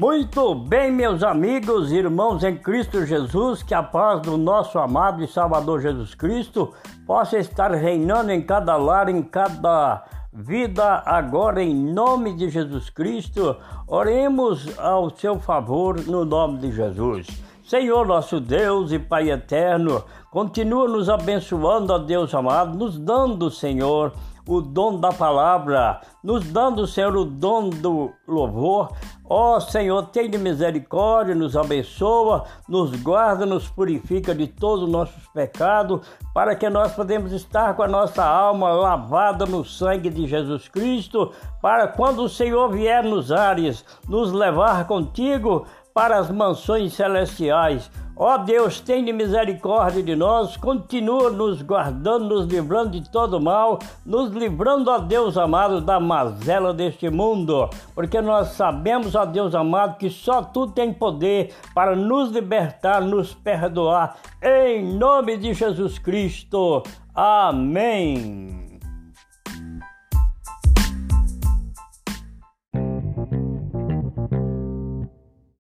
Muito bem, meus amigos, irmãos em Cristo Jesus, que a paz do nosso amado e Salvador Jesus Cristo possa estar reinando em cada lar, em cada vida, agora em nome de Jesus Cristo. Oremos ao seu favor no nome de Jesus. Senhor nosso Deus e Pai eterno, continua nos abençoando, ó Deus amado, nos dando, Senhor, o dom da palavra, nos dando, Senhor, o dom do louvor. Ó oh, Senhor, tenha misericórdia, nos abençoa, nos guarda, nos purifica de todos os nossos pecados, para que nós podemos estar com a nossa alma lavada no sangue de Jesus Cristo, para quando o Senhor vier nos ares, nos levar contigo para as mansões celestiais. Ó Deus, tenha misericórdia de nós, continua nos guardando, nos livrando de todo mal, nos livrando, ó Deus amado, da mazela deste mundo, porque nós sabemos, ó Deus amado, que só Tu tem poder para nos libertar, nos perdoar, em nome de Jesus Cristo. Amém.